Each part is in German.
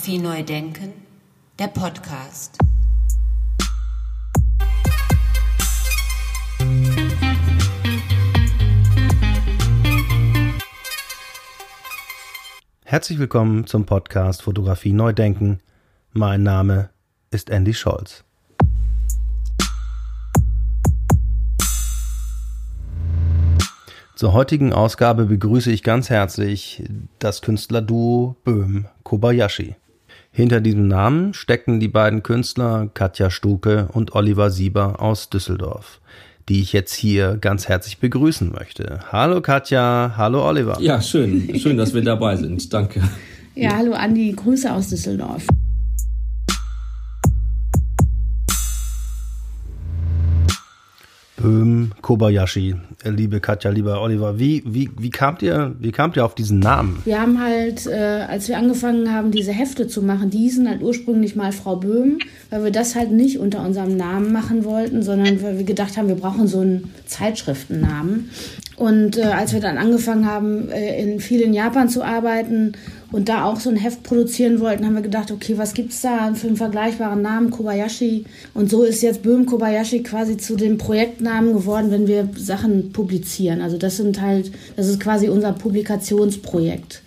Fotografie neu denken, der Podcast. Herzlich willkommen zum Podcast Fotografie neu denken. Mein Name ist Andy Scholz. Zur heutigen Ausgabe begrüße ich ganz herzlich das Künstlerduo Böhm Kobayashi. Hinter diesem Namen stecken die beiden Künstler Katja Stuke und Oliver Sieber aus Düsseldorf, die ich jetzt hier ganz herzlich begrüßen möchte. Hallo Katja, hallo Oliver. Ja, schön, schön, dass wir dabei sind. Danke. Ja, hallo Andi, Grüße aus Düsseldorf. Böhm Kobayashi, liebe Katja, lieber Oliver, wie, wie, wie, kamt ihr, wie kamt ihr auf diesen Namen? Wir haben halt, äh, als wir angefangen haben, diese Hefte zu machen, die hießen halt ursprünglich mal Frau Böhm, weil wir das halt nicht unter unserem Namen machen wollten, sondern weil wir gedacht haben, wir brauchen so einen Zeitschriftennamen. Und äh, als wir dann angefangen haben, äh, in viel in Japan zu arbeiten und da auch so ein Heft produzieren wollten, haben wir gedacht, okay, was gibt's da für einen vergleichbaren Namen, Kobayashi? Und so ist jetzt Böhm Kobayashi quasi zu dem Projektnamen geworden, wenn wir Sachen publizieren. Also das sind halt, das ist quasi unser Publikationsprojekt.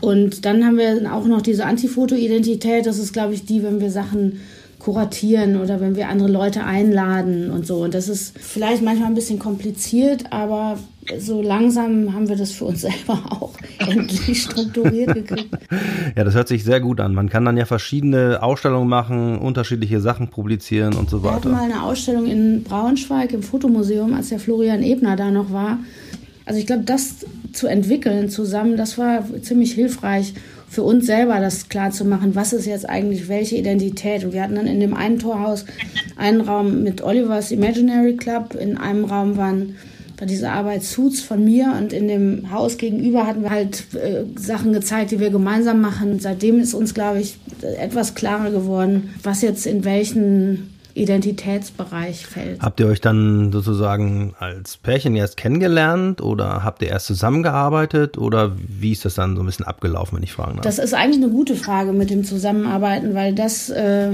Und dann haben wir auch noch diese Antifoto-Identität. Das ist, glaube ich, die, wenn wir Sachen kuratieren oder wenn wir andere Leute einladen und so. Und das ist vielleicht manchmal ein bisschen kompliziert, aber so langsam haben wir das für uns selber auch endlich strukturiert gekriegt. Ja, das hört sich sehr gut an. Man kann dann ja verschiedene Ausstellungen machen, unterschiedliche Sachen publizieren und so weiter. Wir hatten mal eine Ausstellung in Braunschweig im Fotomuseum, als der Florian Ebner da noch war. Also ich glaube, das zu entwickeln zusammen, das war ziemlich hilfreich für uns selber das klar zu machen, was ist jetzt eigentlich welche Identität. Und wir hatten dann in dem einen Torhaus einen Raum mit Olivers Imaginary Club, in einem Raum waren war diese Arbeit Suits von mir und in dem Haus gegenüber hatten wir halt äh, Sachen gezeigt, die wir gemeinsam machen. Seitdem ist uns, glaube ich, etwas klarer geworden, was jetzt in welchen Identitätsbereich fällt. Habt ihr euch dann sozusagen als Pärchen erst kennengelernt oder habt ihr erst zusammengearbeitet oder wie ist das dann so ein bisschen abgelaufen, wenn ich fragen darf? Das ist eigentlich eine gute Frage mit dem Zusammenarbeiten, weil das äh,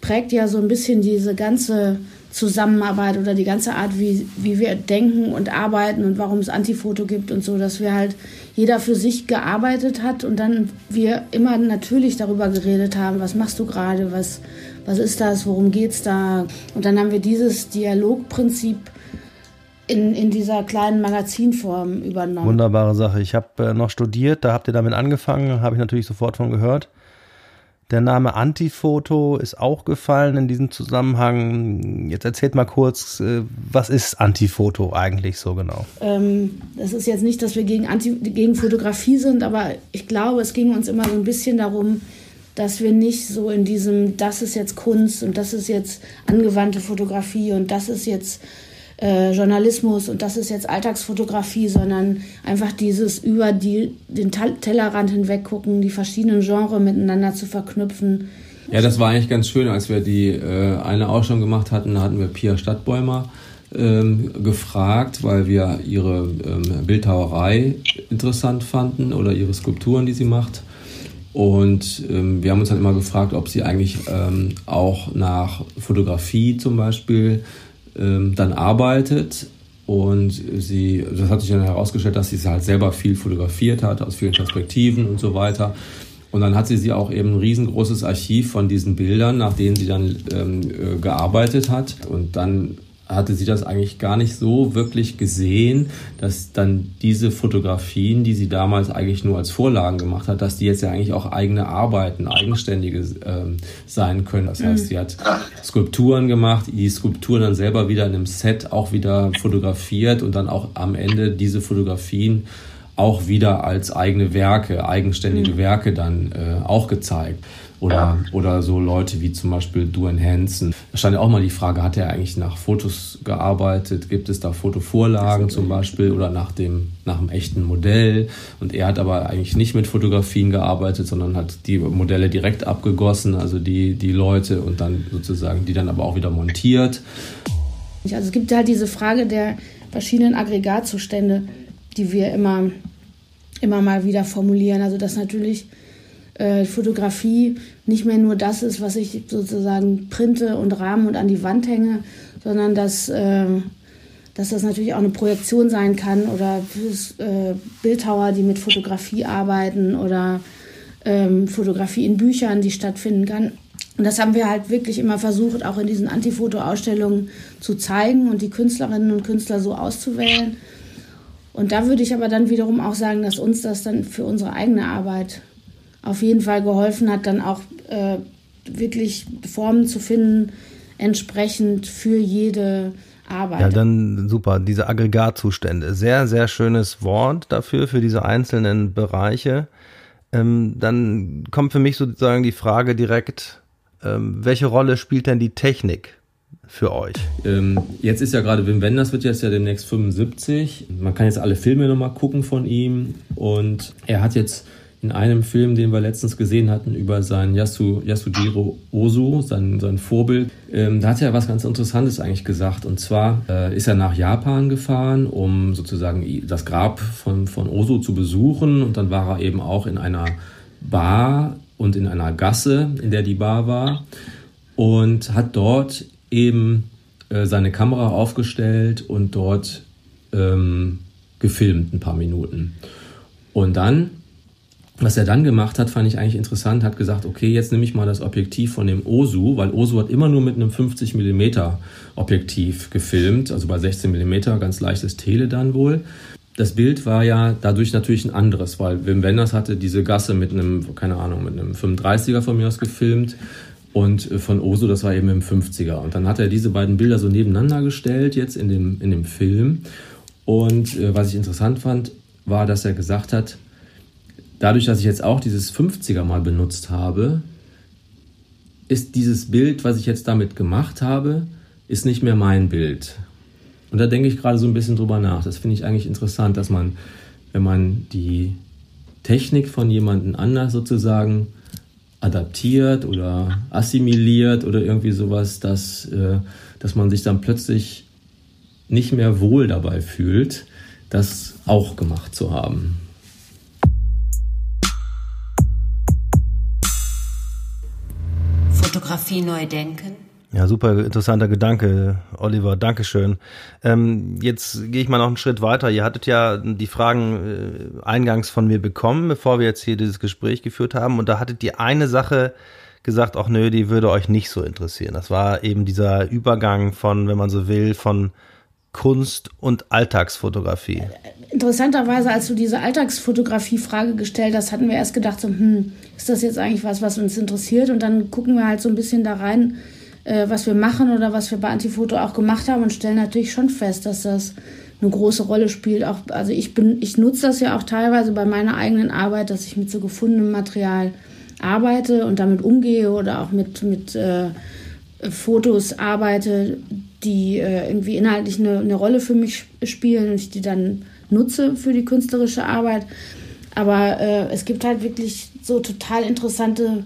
prägt ja so ein bisschen diese ganze Zusammenarbeit oder die ganze Art, wie, wie wir denken und arbeiten und warum es Antifoto gibt und so, dass wir halt jeder für sich gearbeitet hat und dann wir immer natürlich darüber geredet haben, was machst du gerade, was, was ist das, worum geht's da? Und dann haben wir dieses Dialogprinzip in, in dieser kleinen Magazinform übernommen. Wunderbare Sache. Ich habe äh, noch studiert, da habt ihr damit angefangen, habe ich natürlich sofort von gehört. Der Name Antifoto ist auch gefallen in diesem Zusammenhang. Jetzt erzählt mal kurz, äh, was ist Antifoto eigentlich so genau? Ähm, das ist jetzt nicht, dass wir gegen, Anti gegen Fotografie sind, aber ich glaube, es ging uns immer so ein bisschen darum, dass wir nicht so in diesem, das ist jetzt Kunst und das ist jetzt angewandte Fotografie und das ist jetzt äh, Journalismus und das ist jetzt Alltagsfotografie, sondern einfach dieses über die, den Tellerrand hinweg gucken, die verschiedenen Genres miteinander zu verknüpfen. Ja, das war eigentlich ganz schön, als wir die äh, eine Ausstellung gemacht hatten, hatten wir Pia Stadtbäumer ähm, gefragt, weil wir ihre ähm, Bildhauerei interessant fanden oder ihre Skulpturen, die sie macht. Und ähm, wir haben uns dann immer gefragt, ob sie eigentlich ähm, auch nach Fotografie zum Beispiel ähm, dann arbeitet. Und sie, das hat sich dann herausgestellt, dass sie es halt selber viel fotografiert hat, aus vielen Perspektiven und so weiter. Und dann hat sie sie auch eben ein riesengroßes Archiv von diesen Bildern, nach denen sie dann ähm, äh, gearbeitet hat. Und dann hatte sie das eigentlich gar nicht so wirklich gesehen, dass dann diese Fotografien, die sie damals eigentlich nur als Vorlagen gemacht hat, dass die jetzt ja eigentlich auch eigene Arbeiten, eigenständige ähm, sein können. Das heißt, sie hat Skulpturen gemacht, die Skulpturen dann selber wieder in einem Set auch wieder fotografiert und dann auch am Ende diese Fotografien auch wieder als eigene Werke, eigenständige mhm. Werke dann äh, auch gezeigt. Oder, ja. oder so Leute wie zum Beispiel Duane Hansen. Da stand ja auch mal die Frage, hat er eigentlich nach Fotos gearbeitet? Gibt es da Fotovorlagen zum Beispiel oder nach dem, nach dem echten Modell? Und er hat aber eigentlich nicht mit Fotografien gearbeitet, sondern hat die Modelle direkt abgegossen, also die, die Leute und dann sozusagen die dann aber auch wieder montiert. Also es gibt halt diese Frage der verschiedenen Aggregatzustände, die wir immer, immer mal wieder formulieren. Also dass natürlich äh, Fotografie nicht mehr nur das ist, was ich sozusagen printe und rahme und an die Wand hänge, sondern dass, äh, dass das natürlich auch eine Projektion sein kann oder äh, Bildhauer, die mit Fotografie arbeiten oder ähm, Fotografie in Büchern, die stattfinden kann. Und das haben wir halt wirklich immer versucht, auch in diesen Antifoto-Ausstellungen zu zeigen und die Künstlerinnen und Künstler so auszuwählen. Und da würde ich aber dann wiederum auch sagen, dass uns das dann für unsere eigene Arbeit auf jeden Fall geholfen hat, dann auch äh, wirklich Formen zu finden, entsprechend für jede Arbeit. Ja, dann super, diese Aggregatzustände. Sehr, sehr schönes Wort dafür, für diese einzelnen Bereiche. Ähm, dann kommt für mich sozusagen die Frage direkt, ähm, welche Rolle spielt denn die Technik für euch? Ähm, jetzt ist ja gerade Wim Wenders wird jetzt ja demnächst 75. Man kann jetzt alle Filme nochmal gucken von ihm und er hat jetzt in einem Film, den wir letztens gesehen hatten, über seinen Yasu, Yasujiro Ozu, sein, sein Vorbild, ähm, da hat er was ganz Interessantes eigentlich gesagt. Und zwar äh, ist er nach Japan gefahren, um sozusagen das Grab von, von Ozu zu besuchen. Und dann war er eben auch in einer Bar und in einer Gasse, in der die Bar war. Und hat dort eben äh, seine Kamera aufgestellt und dort ähm, gefilmt ein paar Minuten. Und dann was er dann gemacht hat, fand ich eigentlich interessant, hat gesagt, okay, jetzt nehme ich mal das Objektiv von dem Osu, weil Osu hat immer nur mit einem 50 mm Objektiv gefilmt, also bei 16 mm, ganz leichtes Tele dann wohl. Das Bild war ja dadurch natürlich ein anderes, weil Wim Wenders hatte diese Gasse mit einem, keine Ahnung, mit einem 35er von mir aus gefilmt und äh, von Osu, das war eben im 50er. Und dann hat er diese beiden Bilder so nebeneinander gestellt jetzt in dem, in dem Film. Und äh, was ich interessant fand, war, dass er gesagt hat, dadurch, dass ich jetzt auch dieses 50er mal benutzt habe, ist dieses Bild, was ich jetzt damit gemacht habe, ist nicht mehr mein Bild. Und da denke ich gerade so ein bisschen drüber nach. Das finde ich eigentlich interessant, dass man, wenn man die Technik von jemandem anders sozusagen adaptiert oder assimiliert oder irgendwie sowas, dass, äh, dass man sich dann plötzlich nicht mehr wohl dabei fühlt, das auch gemacht zu haben. Fotografie neu denken? Ja, super interessanter Gedanke, Oliver. Dankeschön. Ähm, jetzt gehe ich mal noch einen Schritt weiter. Ihr hattet ja die Fragen äh, eingangs von mir bekommen, bevor wir jetzt hier dieses Gespräch geführt haben. Und da hattet ihr eine Sache gesagt, auch nö, die würde euch nicht so interessieren. Das war eben dieser Übergang von, wenn man so will, von Kunst und Alltagsfotografie. Interessanterweise, als du diese Alltagsfotografie-Frage gestellt hast, hatten wir erst gedacht, so, hm, ist das jetzt eigentlich was, was uns interessiert? Und dann gucken wir halt so ein bisschen da rein, äh, was wir machen oder was wir bei Antifoto auch gemacht haben und stellen natürlich schon fest, dass das eine große Rolle spielt. Auch, also ich bin, ich nutze das ja auch teilweise bei meiner eigenen Arbeit, dass ich mit so gefundenem Material arbeite und damit umgehe oder auch mit, mit äh, Fotos arbeite, die äh, irgendwie inhaltlich eine, eine Rolle für mich spielen und ich die dann nutze für die künstlerische Arbeit. Aber äh, es gibt halt wirklich so total interessante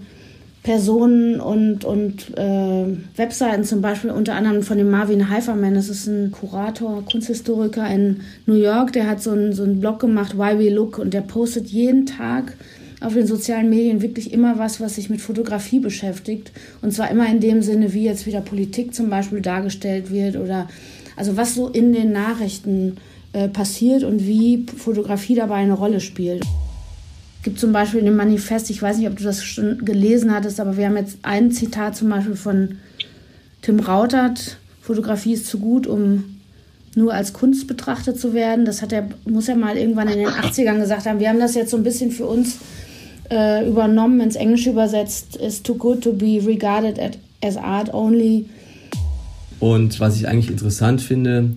Personen und, und äh, Webseiten, zum Beispiel unter anderem von dem Marvin Heiferman. Das ist ein Kurator, Kunsthistoriker in New York. Der hat so einen, so Blog gemacht, Why We Look, und der postet jeden Tag auf den sozialen Medien wirklich immer was, was sich mit Fotografie beschäftigt. Und zwar immer in dem Sinne, wie jetzt wieder Politik zum Beispiel dargestellt wird oder also was so in den Nachrichten äh, passiert und wie Fotografie dabei eine Rolle spielt. Es gibt zum Beispiel in dem Manifest, ich weiß nicht, ob du das schon gelesen hattest, aber wir haben jetzt ein Zitat zum Beispiel von Tim Rautert, Fotografie ist zu gut, um nur als Kunst betrachtet zu werden. Das hat er, muss er mal irgendwann in den 80ern gesagt haben. Wir haben das jetzt so ein bisschen für uns äh, übernommen, ins Englische übersetzt, ist too good to be regarded as art only. Und was ich eigentlich interessant finde,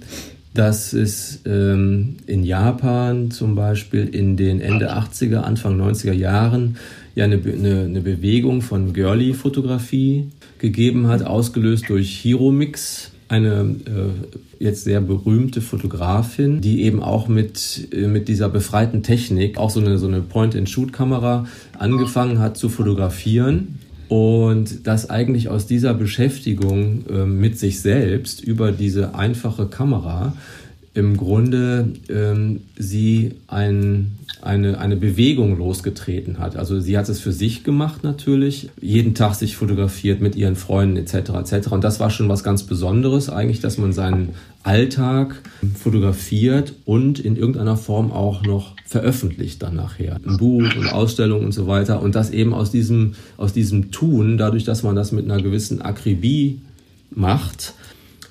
dass es ähm, in Japan zum Beispiel in den Ende 80er, Anfang 90er Jahren ja eine, eine, eine Bewegung von Girly-Fotografie gegeben hat, ausgelöst durch Hiromix, eine äh, jetzt sehr berühmte Fotografin, die eben auch mit, äh, mit dieser befreiten Technik, auch so eine, so eine Point-and-Shoot-Kamera, angefangen hat zu fotografieren. Und dass eigentlich aus dieser Beschäftigung äh, mit sich selbst über diese einfache Kamera im Grunde ähm, sie ein, eine, eine Bewegung losgetreten hat. Also sie hat es für sich gemacht natürlich, jeden Tag sich fotografiert mit ihren Freunden etc. etc. Und das war schon was ganz Besonderes eigentlich, dass man seinen Alltag fotografiert und in irgendeiner Form auch noch veröffentlicht dann nachher. Ein Buch und Ausstellung und so weiter. Und das eben aus diesem, aus diesem Tun, dadurch, dass man das mit einer gewissen Akribie macht,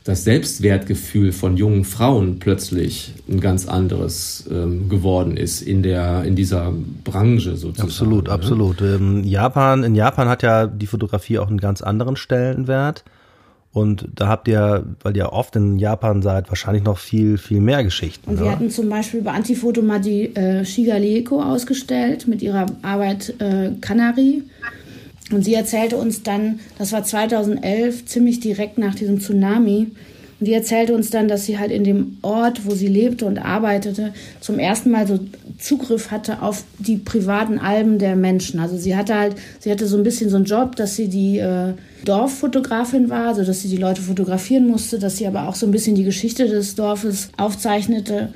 das Selbstwertgefühl von jungen Frauen plötzlich ein ganz anderes ähm, geworden ist in der in dieser Branche sozusagen. Absolut, ne? absolut. Ähm, Japan, in Japan hat ja die Fotografie auch einen ganz anderen Stellenwert. Und da habt ihr, weil ihr oft in Japan seid, wahrscheinlich noch viel, viel mehr Geschichten. Und wir oder? hatten zum Beispiel bei Antifoto mal die äh, Shigaleko ausgestellt mit ihrer Arbeit äh, Kanari. Und sie erzählte uns dann, das war 2011, ziemlich direkt nach diesem Tsunami, und die erzählte uns dann, dass sie halt in dem Ort, wo sie lebte und arbeitete, zum ersten Mal so Zugriff hatte auf die privaten Alben der Menschen. Also sie hatte halt, sie hatte so ein bisschen so einen Job, dass sie die äh, Dorffotografin war, also dass sie die Leute fotografieren musste, dass sie aber auch so ein bisschen die Geschichte des Dorfes aufzeichnete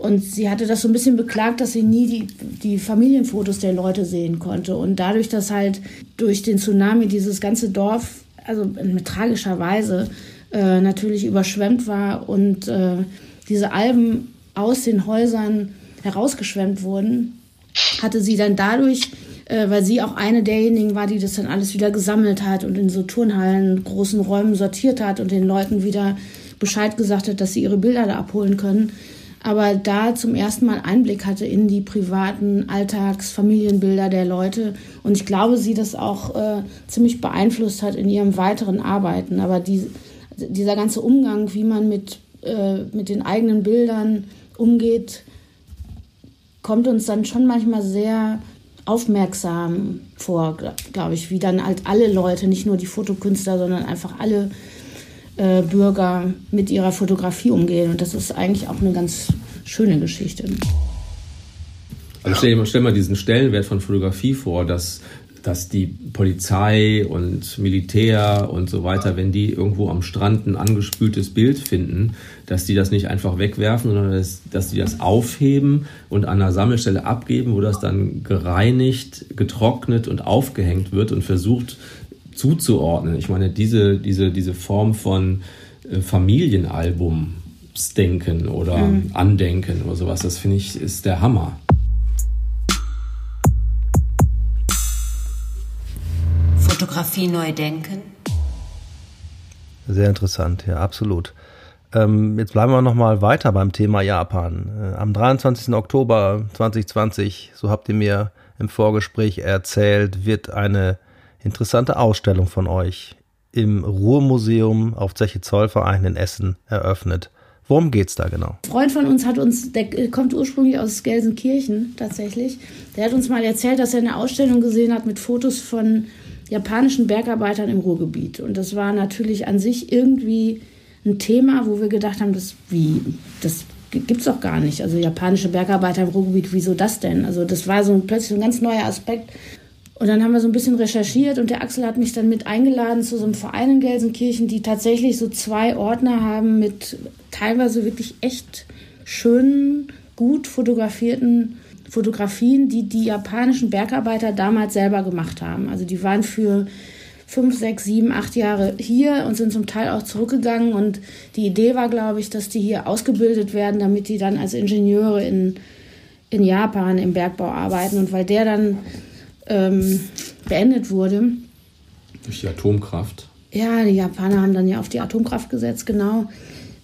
und sie hatte das so ein bisschen beklagt, dass sie nie die, die Familienfotos der Leute sehen konnte. Und dadurch, dass halt durch den Tsunami dieses ganze Dorf, also mit tragischer Weise, äh, natürlich überschwemmt war und äh, diese Alben aus den Häusern herausgeschwemmt wurden, hatte sie dann dadurch, äh, weil sie auch eine derjenigen war, die das dann alles wieder gesammelt hat und in so Turnhallen, großen Räumen sortiert hat und den Leuten wieder Bescheid gesagt hat, dass sie ihre Bilder da abholen können, aber da zum ersten Mal Einblick hatte in die privaten Alltags-, Familienbilder der Leute. Und ich glaube, sie das auch äh, ziemlich beeinflusst hat in ihrem weiteren Arbeiten. Aber die, dieser ganze Umgang, wie man mit, äh, mit den eigenen Bildern umgeht, kommt uns dann schon manchmal sehr aufmerksam vor, glaube ich, wie dann halt alle Leute, nicht nur die Fotokünstler, sondern einfach alle äh, Bürger mit ihrer Fotografie umgehen. Und das ist eigentlich auch eine ganz schöne Geschichte. Also stell, dir, stell mal diesen Stellenwert von Fotografie vor, dass, dass die Polizei und Militär und so weiter, wenn die irgendwo am Strand ein angespültes Bild finden, dass die das nicht einfach wegwerfen, sondern dass, dass die das aufheben und an einer Sammelstelle abgeben, wo das dann gereinigt, getrocknet und aufgehängt wird und versucht zuzuordnen. Ich meine, diese, diese, diese Form von äh, Familienalbumsdenken oder mhm. Andenken oder sowas, das finde ich, ist der Hammer. Fotografie neu denken. Sehr interessant, ja, absolut. Ähm, jetzt bleiben wir nochmal weiter beim Thema Japan. Äh, am 23. Oktober 2020, so habt ihr mir im Vorgespräch erzählt, wird eine interessante Ausstellung von euch im Ruhrmuseum auf Zeche Zollverein in Essen eröffnet. Worum geht's da genau? Ein Freund von uns hat uns, der kommt ursprünglich aus Gelsenkirchen tatsächlich, der hat uns mal erzählt, dass er eine Ausstellung gesehen hat mit Fotos von japanischen Bergarbeitern im Ruhrgebiet. Und das war natürlich an sich irgendwie ein Thema, wo wir gedacht haben, das, wie, das gibt's doch gar nicht. Also japanische Bergarbeiter im Ruhrgebiet, wieso das denn? Also das war so plötzlich ein ganz neuer Aspekt. Und dann haben wir so ein bisschen recherchiert und der Axel hat mich dann mit eingeladen zu so einem Verein in Gelsenkirchen, die tatsächlich so zwei Ordner haben mit teilweise wirklich echt schönen, gut fotografierten Fotografien, die die japanischen Bergarbeiter damals selber gemacht haben. Also die waren für fünf, sechs, sieben, acht Jahre hier und sind zum Teil auch zurückgegangen. Und die Idee war, glaube ich, dass die hier ausgebildet werden, damit die dann als Ingenieure in, in Japan im Bergbau arbeiten. Und weil der dann ähm, beendet wurde. Durch die Atomkraft. Ja, die Japaner haben dann ja auf die Atomkraft gesetzt, genau.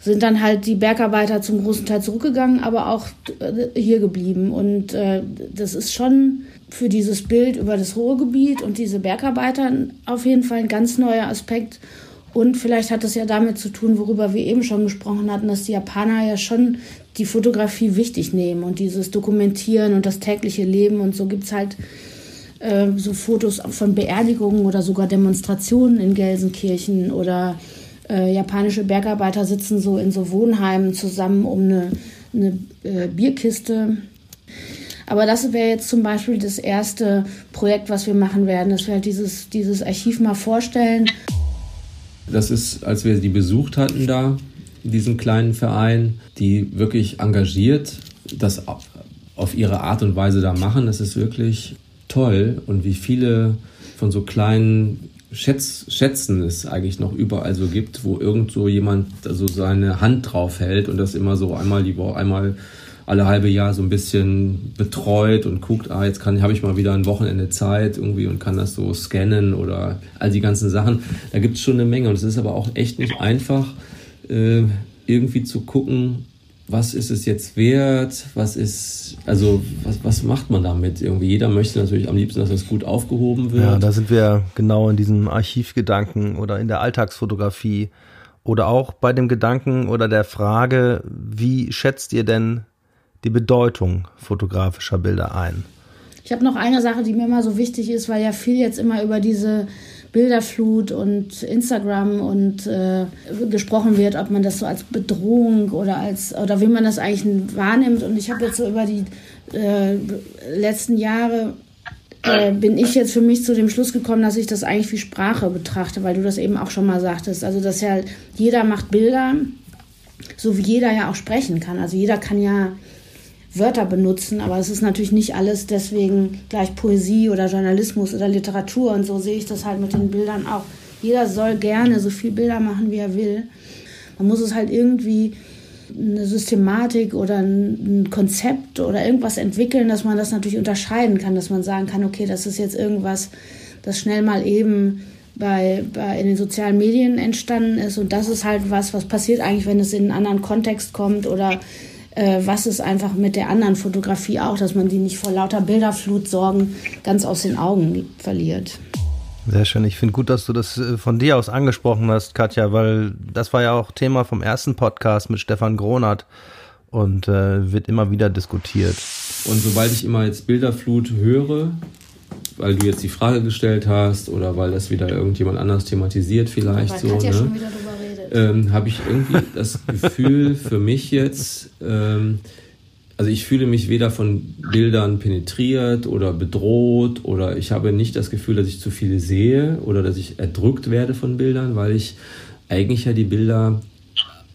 Sind dann halt die Bergarbeiter zum großen Teil zurückgegangen, aber auch äh, hier geblieben. Und äh, das ist schon für dieses Bild über das Ruhrgebiet und diese Bergarbeiter auf jeden Fall ein ganz neuer Aspekt. Und vielleicht hat es ja damit zu tun, worüber wir eben schon gesprochen hatten, dass die Japaner ja schon die Fotografie wichtig nehmen und dieses Dokumentieren und das tägliche Leben. Und so gibt es halt äh, so Fotos von Beerdigungen oder sogar Demonstrationen in Gelsenkirchen oder äh, japanische Bergarbeiter sitzen so in so Wohnheimen zusammen um eine, eine äh, Bierkiste. Aber das wäre jetzt zum Beispiel das erste Projekt, was wir machen werden, dass wir halt dieses, dieses Archiv mal vorstellen. Das ist, als wir die besucht hatten da, diesen kleinen Verein, die wirklich engagiert das auf ihre Art und Weise da machen. Das ist wirklich toll. Und wie viele von so kleinen Schätz, Schätzen es eigentlich noch überall so gibt, wo irgend so jemand also seine Hand drauf hält und das immer so einmal die Woche, einmal alle halbe Jahr so ein bisschen betreut und guckt, ah, jetzt kann habe ich mal wieder ein Wochenende Zeit irgendwie und kann das so scannen oder all die ganzen Sachen. Da gibt es schon eine Menge und es ist aber auch echt nicht einfach, äh, irgendwie zu gucken, was ist es jetzt wert, was ist, also was, was macht man damit irgendwie? Jeder möchte natürlich am liebsten, dass das gut aufgehoben wird. Ja, da sind wir genau in diesem Archivgedanken oder in der Alltagsfotografie oder auch bei dem Gedanken oder der Frage, wie schätzt ihr denn die Bedeutung fotografischer Bilder ein? Ich habe noch eine Sache, die mir immer so wichtig ist, weil ja viel jetzt immer über diese Bilderflut und Instagram und äh, gesprochen wird, ob man das so als Bedrohung oder als oder wie man das eigentlich wahrnimmt. Und ich habe jetzt so über die äh, letzten Jahre äh, bin ich jetzt für mich zu dem Schluss gekommen, dass ich das eigentlich wie Sprache betrachte, weil du das eben auch schon mal sagtest. Also dass ja jeder macht Bilder, so wie jeder ja auch sprechen kann. Also jeder kann ja Wörter benutzen, aber es ist natürlich nicht alles deswegen gleich Poesie oder Journalismus oder Literatur und so sehe ich das halt mit den Bildern auch. Jeder soll gerne so viel Bilder machen, wie er will. Man muss es halt irgendwie eine Systematik oder ein Konzept oder irgendwas entwickeln, dass man das natürlich unterscheiden kann, dass man sagen kann, okay, das ist jetzt irgendwas, das schnell mal eben bei, bei in den sozialen Medien entstanden ist und das ist halt was, was passiert eigentlich, wenn es in einen anderen Kontext kommt oder äh, was ist einfach mit der anderen Fotografie auch, dass man die nicht vor lauter Bilderflut sorgen ganz aus den Augen verliert. Sehr schön. Ich finde gut, dass du das äh, von dir aus angesprochen hast, Katja, weil das war ja auch Thema vom ersten Podcast mit Stefan Gronert und äh, wird immer wieder diskutiert. Und sobald ich immer jetzt Bilderflut höre, weil du jetzt die Frage gestellt hast oder weil das wieder irgendjemand anders thematisiert vielleicht weil so, Katja ne? schon wieder ähm, habe ich irgendwie das Gefühl für mich jetzt, ähm, also ich fühle mich weder von Bildern penetriert oder bedroht oder ich habe nicht das Gefühl, dass ich zu viele sehe oder dass ich erdrückt werde von Bildern, weil ich eigentlich ja die Bilder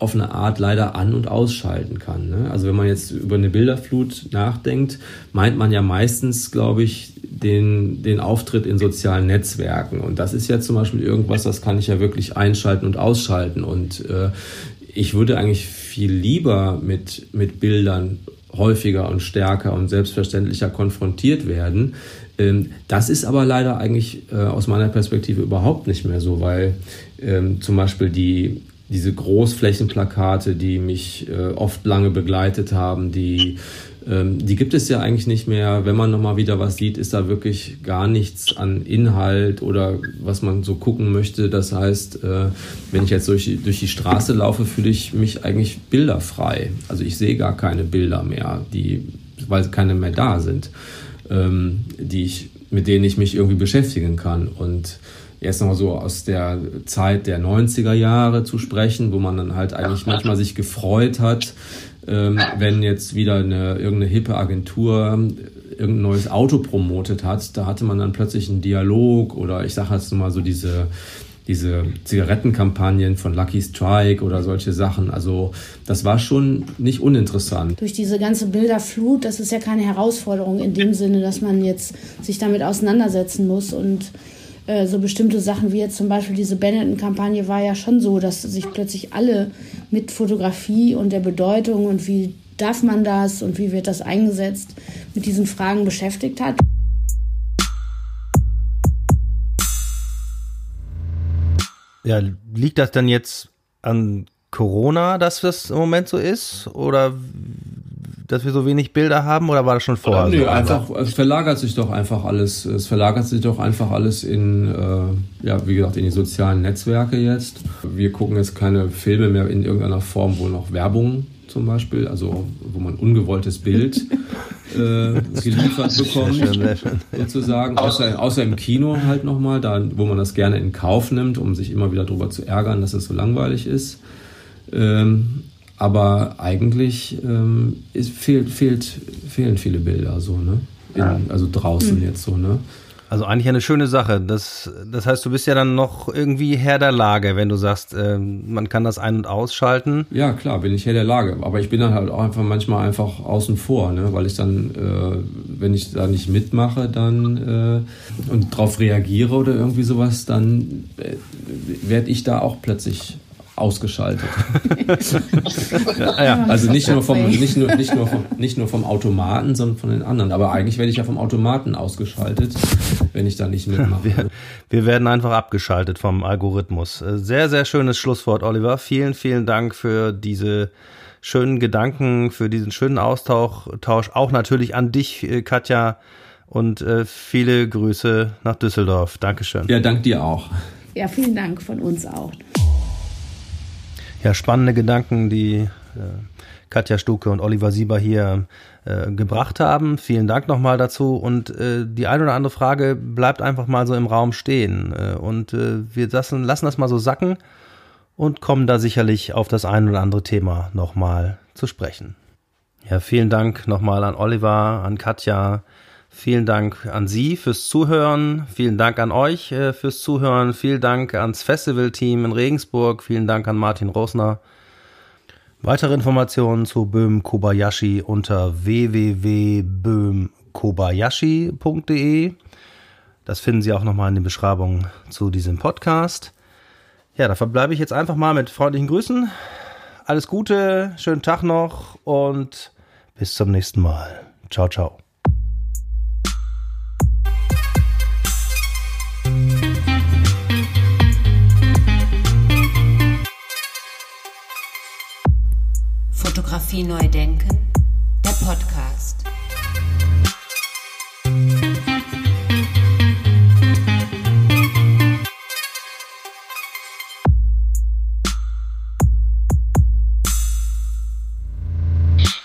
auf eine Art leider an- und ausschalten kann. Ne? Also wenn man jetzt über eine Bilderflut nachdenkt, meint man ja meistens, glaube ich, den, den Auftritt in sozialen Netzwerken. Und das ist ja zum Beispiel irgendwas, das kann ich ja wirklich einschalten und ausschalten. Und äh, ich würde eigentlich viel lieber mit, mit Bildern häufiger und stärker und selbstverständlicher konfrontiert werden. Ähm, das ist aber leider eigentlich äh, aus meiner Perspektive überhaupt nicht mehr so, weil ähm, zum Beispiel die diese Großflächenplakate, die mich äh, oft lange begleitet haben, die ähm, die gibt es ja eigentlich nicht mehr. Wenn man nochmal wieder was sieht, ist da wirklich gar nichts an Inhalt oder was man so gucken möchte. Das heißt, äh, wenn ich jetzt durch die, durch die Straße laufe, fühle ich mich eigentlich bilderfrei. Also ich sehe gar keine Bilder mehr, die, weil keine mehr da sind, ähm, die ich, mit denen ich mich irgendwie beschäftigen kann. Und jetzt nochmal so aus der Zeit der 90er Jahre zu sprechen, wo man dann halt eigentlich manchmal sich gefreut hat, ähm, wenn jetzt wieder eine, irgendeine hippe Agentur irgendein neues Auto promotet hat, da hatte man dann plötzlich einen Dialog oder ich sage jetzt mal so diese diese Zigarettenkampagnen von Lucky Strike oder solche Sachen. Also das war schon nicht uninteressant. Durch diese ganze Bilderflut, das ist ja keine Herausforderung in dem Sinne, dass man jetzt sich damit auseinandersetzen muss und äh, so bestimmte Sachen wie jetzt zum Beispiel diese Benetton-Kampagne war ja schon so, dass sich plötzlich alle mit Fotografie und der Bedeutung und wie darf man das und wie wird das eingesetzt mit diesen Fragen beschäftigt hat. Ja, liegt das dann jetzt an Corona, dass das im Moment so ist? Oder dass wir so wenig Bilder haben oder war das schon vorher? Nee, so? einfach, es verlagert sich doch einfach alles. Es verlagert sich doch einfach alles in, äh, ja, wie gesagt, in die sozialen Netzwerke jetzt. Wir gucken jetzt keine Filme mehr in irgendeiner Form, wo noch Werbung zum Beispiel, also wo man ungewolltes Bild äh, geliefert bekommt, sozusagen, außer, außer im Kino halt nochmal, da, wo man das gerne in Kauf nimmt, um sich immer wieder darüber zu ärgern, dass es so langweilig ist. Ähm, aber eigentlich ähm, ist, fehlt, fehlt, fehlen viele Bilder so, ne? In, also draußen mhm. jetzt so, ne? Also eigentlich eine schöne Sache. Das, das heißt, du bist ja dann noch irgendwie Herr der Lage, wenn du sagst, äh, man kann das ein- und ausschalten. Ja, klar, bin ich Herr der Lage. Aber ich bin dann halt auch einfach manchmal einfach außen vor, ne? weil ich dann, äh, wenn ich da nicht mitmache dann äh, und darauf reagiere oder irgendwie sowas, dann äh, werde ich da auch plötzlich ausgeschaltet. Ja, ja. Also nicht nur vom nicht nur nicht nur vom nicht nur vom Automaten, sondern von den anderen. Aber eigentlich werde ich ja vom Automaten ausgeschaltet, wenn ich da nicht mitmache. Wir, wir werden einfach abgeschaltet vom Algorithmus. Äh, Sehr, sehr schönes Schlusswort, Oliver. Vielen, vielen Dank für diese schönen Gedanken, für diesen schönen Austausch. Auch natürlich an dich, äh, Katja. Und äh, viele Grüße nach Düsseldorf. Dankeschön. Ja, dank dir auch. Ja, vielen Dank von uns auch. Ja, spannende Gedanken, die äh, Katja Stuke und Oliver Sieber hier äh, gebracht haben. Vielen Dank nochmal dazu. Und äh, die eine oder andere Frage bleibt einfach mal so im Raum stehen. Äh, und äh, wir lassen, lassen das mal so sacken und kommen da sicherlich auf das ein oder andere Thema nochmal zu sprechen. Ja, vielen Dank nochmal an Oliver, an Katja. Vielen Dank an Sie fürs Zuhören. Vielen Dank an euch äh, fürs Zuhören. Vielen Dank ans Festivalteam in Regensburg. Vielen Dank an Martin Rosner. Weitere Informationen zu Böhm Kobayashi unter www.böhmkobayashi.de. Das finden Sie auch nochmal in den Beschreibungen zu diesem Podcast. Ja, da verbleibe ich jetzt einfach mal mit freundlichen Grüßen. Alles Gute, schönen Tag noch und bis zum nächsten Mal. Ciao, ciao. Fotografie neu denken, der Podcast.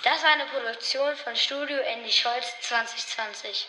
Das war eine Produktion von Studio Andy Scholz 2020.